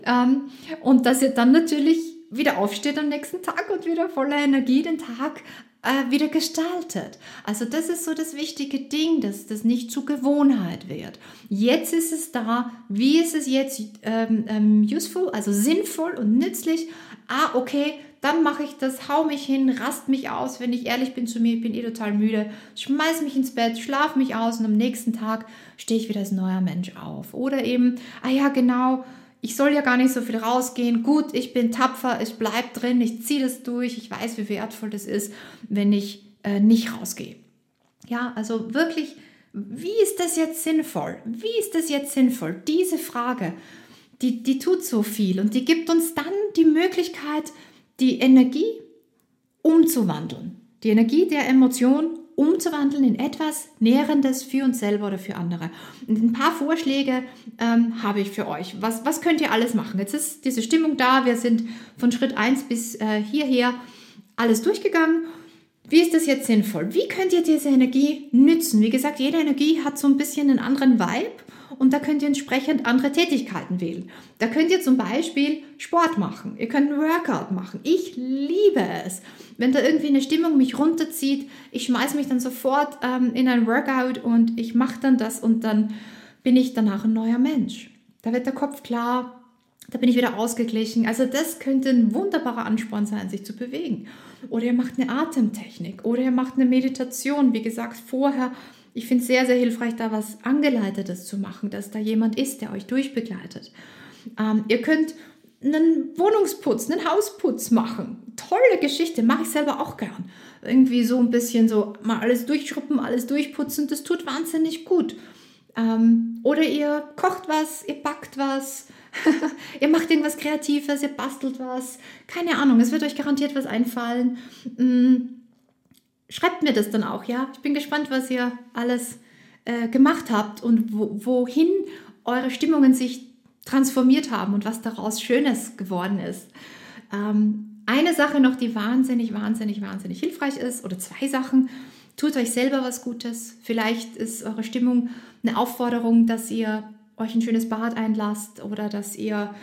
ähm, und dass ihr dann natürlich wieder aufsteht am nächsten Tag und wieder voller Energie den Tag äh, wieder gestaltet. Also das ist so das wichtige Ding, dass das nicht zur Gewohnheit wird. Jetzt ist es da, wie ist es jetzt ähm, ähm, useful, also sinnvoll und nützlich? Ah, okay, dann mache ich das, hau mich hin, rast mich aus, wenn ich ehrlich bin zu mir, ich bin eh total müde, schmeiß mich ins Bett, schlaf mich aus und am nächsten Tag stehe ich wieder als neuer Mensch auf. Oder eben, ah ja, genau, ich soll ja gar nicht so viel rausgehen. Gut, ich bin tapfer, ich bleibe drin, ich ziehe das durch, ich weiß, wie wertvoll das ist, wenn ich äh, nicht rausgehe. Ja, also wirklich, wie ist das jetzt sinnvoll? Wie ist das jetzt sinnvoll? Diese Frage, die, die tut so viel und die gibt uns dann die Möglichkeit, die Energie umzuwandeln. Die Energie der Emotion umzuwandeln in etwas Nährendes für uns selber oder für andere. Und ein paar Vorschläge ähm, habe ich für euch. Was, was könnt ihr alles machen? Jetzt ist diese Stimmung da. Wir sind von Schritt 1 bis äh, hierher alles durchgegangen. Wie ist das jetzt sinnvoll? Wie könnt ihr diese Energie nützen? Wie gesagt, jede Energie hat so ein bisschen einen anderen Vibe und da könnt ihr entsprechend andere Tätigkeiten wählen. Da könnt ihr zum Beispiel Sport machen, ihr könnt einen Workout machen. Ich liebe es, wenn da irgendwie eine Stimmung mich runterzieht. Ich schmeiße mich dann sofort ähm, in ein Workout und ich mache dann das und dann bin ich danach ein neuer Mensch. Da wird der Kopf klar, da bin ich wieder ausgeglichen. Also das könnte ein wunderbarer Ansporn sein, sich zu bewegen. Oder ihr macht eine Atemtechnik oder ihr macht eine Meditation. Wie gesagt, vorher ich finde es sehr, sehr hilfreich, da was Angeleitetes zu machen, dass da jemand ist, der euch durchbegleitet. Ähm, ihr könnt einen Wohnungsputz, einen Hausputz machen. Tolle Geschichte, mache ich selber auch gern. Irgendwie so ein bisschen so mal alles durchschruppen, alles durchputzen, das tut wahnsinnig gut. Ähm, oder ihr kocht was, ihr backt was, ihr macht irgendwas Kreatives, ihr bastelt was. Keine Ahnung, es wird euch garantiert was einfallen. Mm schreibt mir das dann auch, ja. Ich bin gespannt, was ihr alles äh, gemacht habt und wo, wohin eure Stimmungen sich transformiert haben und was daraus Schönes geworden ist. Ähm, eine Sache noch, die wahnsinnig, wahnsinnig, wahnsinnig hilfreich ist, oder zwei Sachen. Tut euch selber was Gutes. Vielleicht ist eure Stimmung eine Aufforderung, dass ihr euch ein schönes Bad einlasst oder dass ihr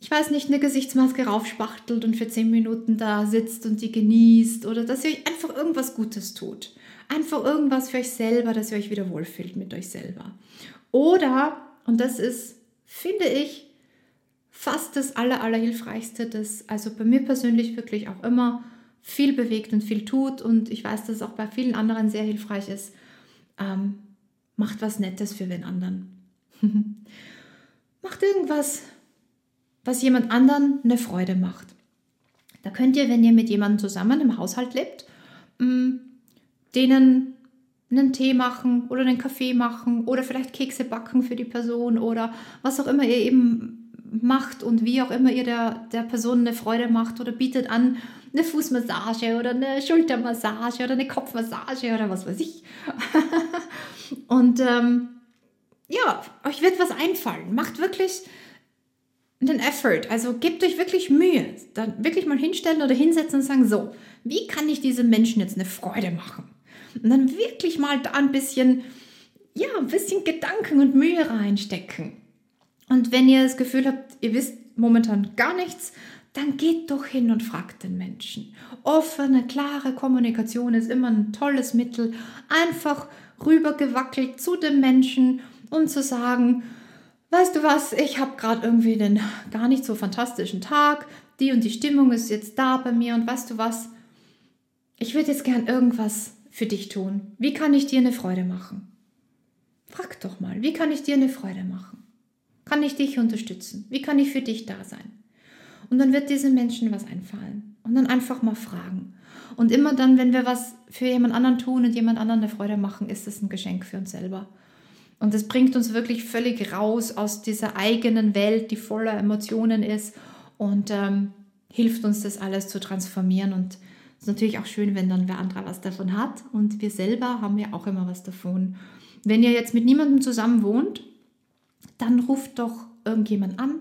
ich weiß nicht, eine Gesichtsmaske raufspachtelt und für zehn Minuten da sitzt und die genießt oder dass ihr euch einfach irgendwas Gutes tut. Einfach irgendwas für euch selber, dass ihr euch wieder wohlfühlt mit euch selber. Oder, und das ist, finde ich, fast das Aller, Allerhilfreichste, das also bei mir persönlich wirklich auch immer viel bewegt und viel tut und ich weiß, dass es auch bei vielen anderen sehr hilfreich ist, ähm, macht was Nettes für den anderen. macht irgendwas, was jemand anderen eine Freude macht. Da könnt ihr, wenn ihr mit jemandem zusammen im Haushalt lebt, mm, denen einen Tee machen oder einen Kaffee machen oder vielleicht Kekse backen für die Person oder was auch immer ihr eben macht und wie auch immer ihr der, der Person eine Freude macht oder bietet an eine Fußmassage oder eine Schultermassage oder eine Kopfmassage oder was weiß ich. und ähm, ja, euch wird was einfallen. Macht wirklich einen Effort. Also gebt euch wirklich Mühe. Dann wirklich mal hinstellen oder hinsetzen und sagen, so, wie kann ich diesem Menschen jetzt eine Freude machen? Und dann wirklich mal da ein bisschen, ja, ein bisschen Gedanken und Mühe reinstecken. Und wenn ihr das Gefühl habt, ihr wisst momentan gar nichts, dann geht doch hin und fragt den Menschen. Offene, klare Kommunikation ist immer ein tolles Mittel. Einfach rübergewackelt zu dem Menschen und zu sagen, weißt du was, ich habe gerade irgendwie einen gar nicht so fantastischen Tag, die und die Stimmung ist jetzt da bei mir und weißt du was, ich würde jetzt gern irgendwas für dich tun? Wie kann ich dir eine Freude machen? Frag doch mal, wie kann ich dir eine Freude machen? Kann ich dich unterstützen? Wie kann ich für dich da sein? Und dann wird diesem Menschen was einfallen. Und dann einfach mal fragen. Und immer dann, wenn wir was für jemand anderen tun und jemand anderen eine Freude machen, ist es ein Geschenk für uns selber. Und es bringt uns wirklich völlig raus aus dieser eigenen Welt, die voller Emotionen ist und ähm, hilft uns, das alles zu transformieren und ist natürlich auch schön, wenn dann wer anderer was davon hat. Und wir selber haben ja auch immer was davon. Wenn ihr jetzt mit niemandem zusammen wohnt, dann ruft doch irgendjemand an.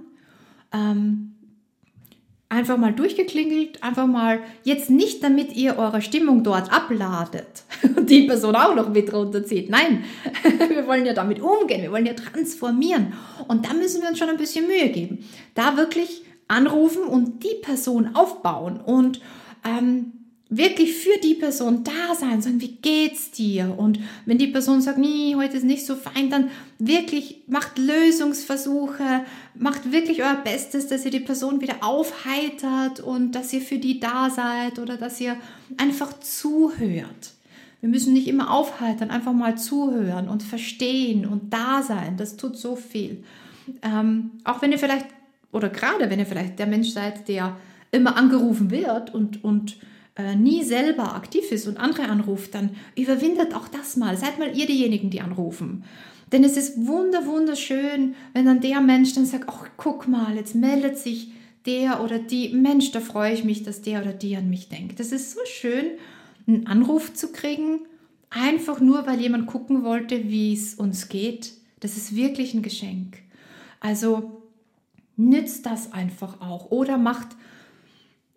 Ähm, einfach mal durchgeklingelt, einfach mal jetzt nicht, damit ihr eure Stimmung dort abladet und die Person auch noch mit runterzieht. Nein, wir wollen ja damit umgehen, wir wollen ja transformieren. Und da müssen wir uns schon ein bisschen Mühe geben. Da wirklich anrufen und die Person aufbauen und ähm, wirklich für die Person da sein, sagen, wie geht's dir? Und wenn die Person sagt, nee, heute ist nicht so fein, dann wirklich macht Lösungsversuche, macht wirklich euer Bestes, dass ihr die Person wieder aufheitert und dass ihr für die da seid oder dass ihr einfach zuhört. Wir müssen nicht immer aufheitern, einfach mal zuhören und verstehen und da sein. Das tut so viel. Ähm, auch wenn ihr vielleicht, oder gerade wenn ihr vielleicht der Mensch seid, der immer angerufen wird und, und äh, nie selber aktiv ist und andere anruft, dann überwindet auch das mal. Seid mal ihr diejenigen, die anrufen. Denn es ist wunder, wunderschön, wenn dann der Mensch dann sagt, ach, guck mal, jetzt meldet sich der oder die, Mensch, da freue ich mich, dass der oder die an mich denkt. Das ist so schön, einen Anruf zu kriegen, einfach nur, weil jemand gucken wollte, wie es uns geht. Das ist wirklich ein Geschenk. Also nützt das einfach auch oder macht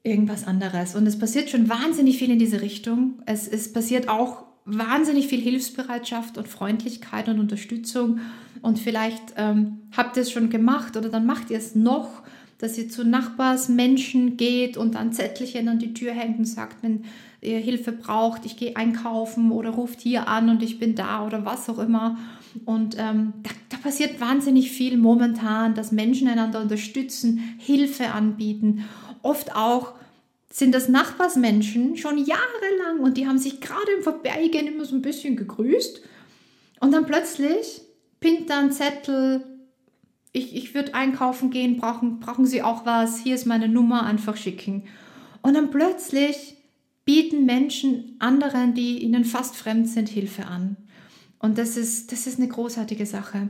irgendwas anderes. Und es passiert schon wahnsinnig viel in diese Richtung. Es, es passiert auch wahnsinnig viel Hilfsbereitschaft und Freundlichkeit und Unterstützung. Und vielleicht ähm, habt ihr es schon gemacht oder dann macht ihr es noch, dass ihr zu Nachbarsmenschen geht und dann Zettelchen an die Tür hängt und sagt, wenn ihr Hilfe braucht, ich gehe einkaufen oder ruft hier an und ich bin da oder was auch immer. Und ähm, da, da passiert wahnsinnig viel momentan, dass Menschen einander unterstützen, Hilfe anbieten oft auch sind das Nachbarsmenschen schon jahrelang und die haben sich gerade im Vorbeigehen immer so ein bisschen gegrüßt. Und dann plötzlich pinnt da ein Zettel, ich, ich würde einkaufen gehen, brauchen, brauchen Sie auch was, hier ist meine Nummer, einfach schicken. Und dann plötzlich bieten Menschen anderen, die ihnen fast fremd sind, Hilfe an. Und das ist, das ist eine großartige Sache.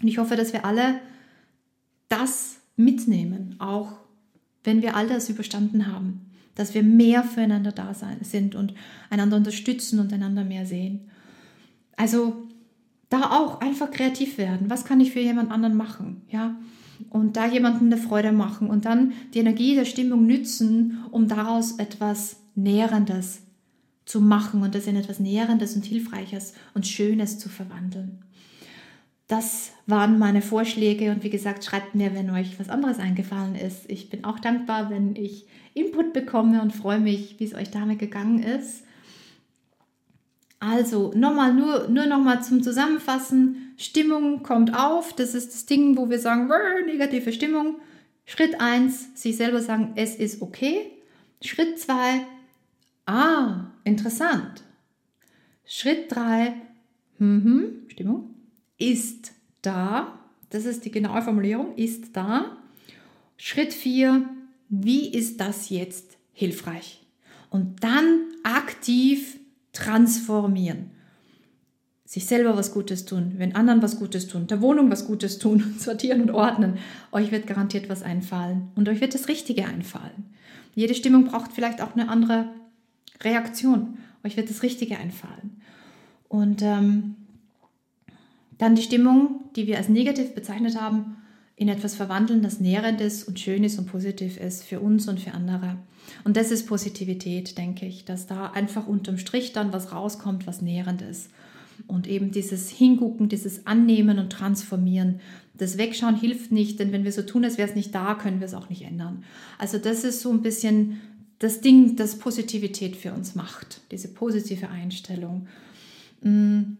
Und ich hoffe, dass wir alle das mitnehmen, auch wenn wir all das überstanden haben, dass wir mehr füreinander da sein, sind und einander unterstützen und einander mehr sehen. Also da auch einfach kreativ werden. Was kann ich für jemand anderen machen? Ja, und da jemandem eine Freude machen und dann die Energie der Stimmung nützen, um daraus etwas Nährendes zu machen und das in etwas Nährendes und Hilfreiches und Schönes zu verwandeln. Das waren meine Vorschläge und wie gesagt, schreibt mir, wenn euch was anderes eingefallen ist. Ich bin auch dankbar, wenn ich Input bekomme und freue mich, wie es euch damit gegangen ist. Also nochmal, nur, nur nochmal zum Zusammenfassen. Stimmung kommt auf. Das ist das Ding, wo wir sagen, negative Stimmung. Schritt 1, sich selber sagen, es ist okay. Schritt 2, ah, interessant. Schritt 3, mhm, Stimmung ist da. Das ist die genaue Formulierung, ist da. Schritt 4, wie ist das jetzt hilfreich? Und dann aktiv transformieren. Sich selber was Gutes tun, wenn anderen was Gutes tun, der Wohnung was Gutes tun, sortieren und ordnen. Euch wird garantiert was einfallen und euch wird das Richtige einfallen. Jede Stimmung braucht vielleicht auch eine andere Reaktion. Euch wird das Richtige einfallen. Und ähm, dann die Stimmung, die wir als negativ bezeichnet haben, in etwas verwandeln, das Nährendes und Schönes und Positiv ist für uns und für andere. Und das ist Positivität, denke ich, dass da einfach unterm Strich dann was rauskommt, was nährend ist. Und eben dieses Hingucken, dieses Annehmen und Transformieren. Das Wegschauen hilft nicht, denn wenn wir so tun, als wäre es nicht da, können wir es auch nicht ändern. Also das ist so ein bisschen das Ding, das Positivität für uns macht, diese positive Einstellung. Mm.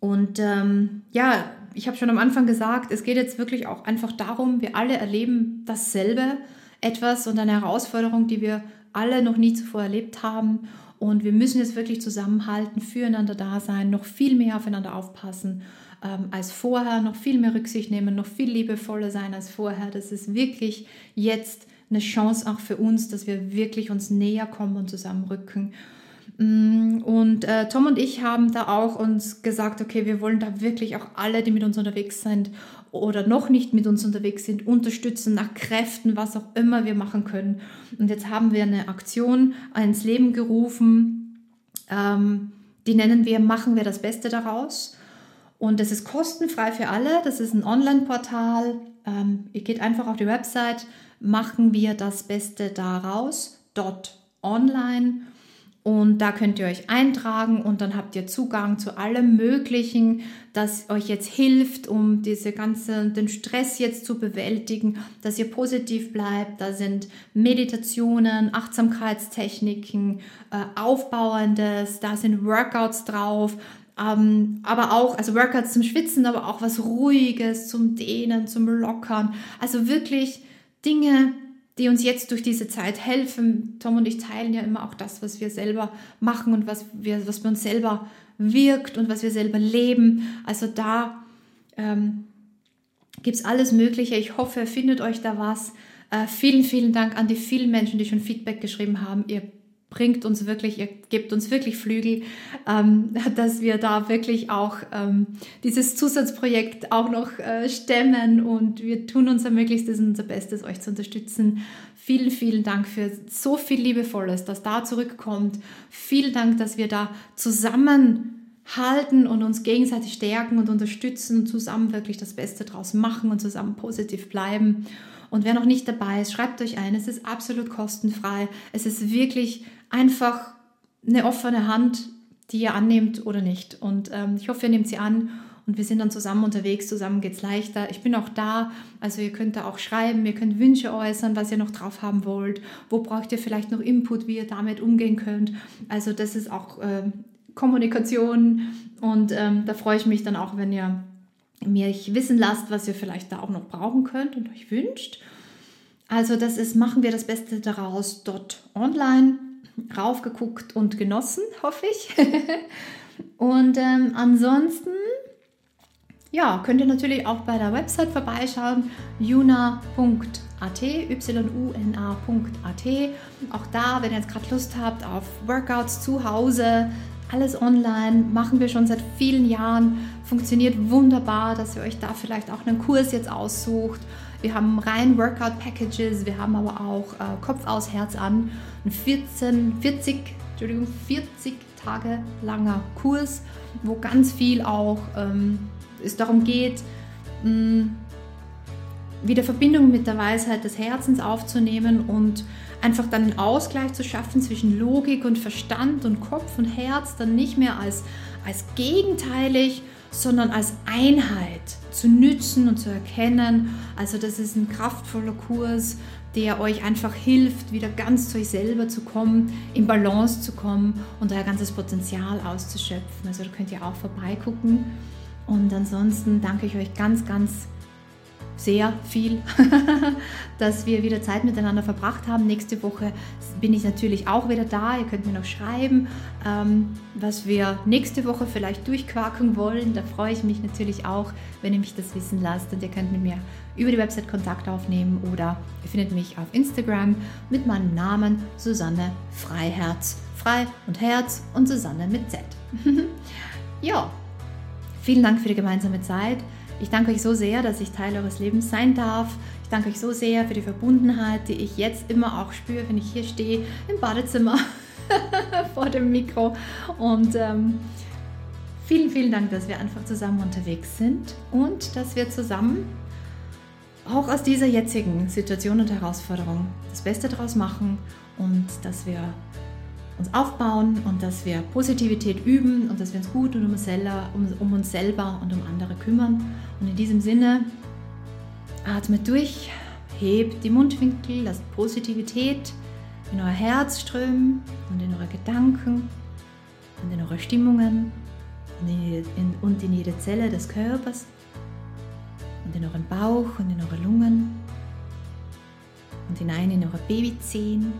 Und ähm, ja, ich habe schon am Anfang gesagt, es geht jetzt wirklich auch einfach darum, wir alle erleben dasselbe, etwas und eine Herausforderung, die wir alle noch nie zuvor erlebt haben. Und wir müssen jetzt wirklich zusammenhalten, füreinander da sein, noch viel mehr aufeinander aufpassen ähm, als vorher, noch viel mehr Rücksicht nehmen, noch viel liebevoller sein als vorher. Das ist wirklich jetzt eine Chance auch für uns, dass wir wirklich uns näher kommen und zusammenrücken. Mm, und äh, Tom und ich haben da auch uns gesagt, okay, wir wollen da wirklich auch alle, die mit uns unterwegs sind oder noch nicht mit uns unterwegs sind, unterstützen nach Kräften, was auch immer wir machen können. Und jetzt haben wir eine Aktion ins Leben gerufen, ähm, die nennen wir Machen wir das Beste daraus. Und das ist kostenfrei für alle. Das ist ein Online-Portal. Ähm, ihr geht einfach auf die Website machen wir das Beste daraus. Dot online. Und da könnt ihr euch eintragen und dann habt ihr Zugang zu allem Möglichen, das euch jetzt hilft, um diese ganze, den Stress jetzt zu bewältigen, dass ihr positiv bleibt. Da sind Meditationen, Achtsamkeitstechniken, äh, Aufbauendes, da sind Workouts drauf, ähm, aber auch, also Workouts zum Schwitzen, aber auch was Ruhiges zum Dehnen, zum Lockern. Also wirklich Dinge, die uns jetzt durch diese Zeit helfen. Tom und ich teilen ja immer auch das, was wir selber machen und was, wir, was bei uns selber wirkt und was wir selber leben. Also da ähm, gibt es alles Mögliche. Ich hoffe, ihr findet euch da was. Äh, vielen, vielen Dank an die vielen Menschen, die schon Feedback geschrieben haben. Ihr bringt uns wirklich, ihr gebt uns wirklich Flügel, ähm, dass wir da wirklich auch ähm, dieses Zusatzprojekt auch noch äh, stemmen und wir tun unser Möglichstes und unser Bestes, euch zu unterstützen. Vielen, vielen Dank für so viel Liebevolles, das da zurückkommt. Vielen Dank, dass wir da zusammenhalten und uns gegenseitig stärken und unterstützen und zusammen wirklich das Beste draus machen und zusammen positiv bleiben. Und wer noch nicht dabei ist, schreibt euch ein. Es ist absolut kostenfrei. Es ist wirklich einfach eine offene Hand, die ihr annehmt oder nicht. Und ähm, ich hoffe, ihr nehmt sie an und wir sind dann zusammen unterwegs. Zusammen geht es leichter. Ich bin auch da. Also ihr könnt da auch schreiben, ihr könnt Wünsche äußern, was ihr noch drauf haben wollt. Wo braucht ihr vielleicht noch Input, wie ihr damit umgehen könnt. Also das ist auch äh, Kommunikation und ähm, da freue ich mich dann auch, wenn ihr mir wissen lasst, was ihr vielleicht da auch noch brauchen könnt und euch wünscht. Also das ist, machen wir das Beste daraus dort online raufgeguckt und genossen, hoffe ich. und ähm, ansonsten, ja, könnt ihr natürlich auch bei der Website vorbeischauen, yuna.at, y-u-n-a.at. Auch da, wenn ihr jetzt gerade Lust habt auf Workouts zu Hause, alles online, machen wir schon seit vielen Jahren, funktioniert wunderbar, dass ihr euch da vielleicht auch einen Kurs jetzt aussucht wir haben rein Workout-Packages, wir haben aber auch äh, Kopf aus, Herz an. Ein 14, 40, Entschuldigung, 40 Tage langer Kurs, wo ganz viel auch ähm, es darum geht, mh, mm, wieder Verbindung mit der Weisheit des Herzens aufzunehmen und einfach dann einen Ausgleich zu schaffen zwischen Logik und Verstand und Kopf und Herz, dann nicht mehr als, als gegenteilig, sondern als Einheit zu nützen und zu erkennen. Also das ist ein kraftvoller Kurs, der euch einfach hilft, wieder ganz zu euch selber zu kommen, in Balance zu kommen und euer ganzes Potenzial auszuschöpfen. Also da könnt ihr auch vorbeigucken. Und ansonsten danke ich euch ganz, ganz sehr viel, dass wir wieder Zeit miteinander verbracht haben. Nächste Woche bin ich natürlich auch wieder da. Ihr könnt mir noch schreiben, ähm, was wir nächste Woche vielleicht durchquaken wollen. Da freue ich mich natürlich auch, wenn ihr mich das wissen lasst. Und ihr könnt mit mir über die Website Kontakt aufnehmen oder ihr findet mich auf Instagram mit meinem Namen Susanne Freiherz. Frei und Herz und Susanne mit Z. ja, vielen Dank für die gemeinsame Zeit. Ich danke euch so sehr, dass ich Teil eures Lebens sein darf. Ich danke euch so sehr für die Verbundenheit, die ich jetzt immer auch spüre, wenn ich hier stehe im Badezimmer vor dem Mikro. Und ähm, vielen, vielen Dank, dass wir einfach zusammen unterwegs sind und dass wir zusammen auch aus dieser jetzigen Situation und Herausforderung das Beste daraus machen und dass wir uns aufbauen und dass wir Positivität üben und dass wir uns gut um uns, selber, um, um uns selber und um andere kümmern. Und in diesem Sinne, atmet durch, hebt die Mundwinkel, lasst Positivität in euer Herz strömen und in eure Gedanken und in eure Stimmungen und in, in, und in jede Zelle des Körpers und in euren Bauch und in eure Lungen und hinein in eure Babyzehen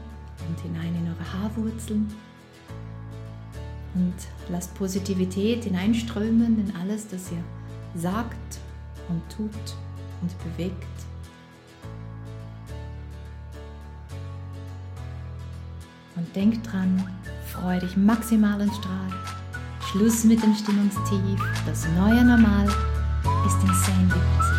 und hinein in eure Haarwurzeln. Und lasst Positivität hineinströmen in alles, das ihr sagt und tut und bewegt. Und denkt dran, freu dich maximal und strahl. Schluss mit dem Stimmungstief. Das neue Normal ist insane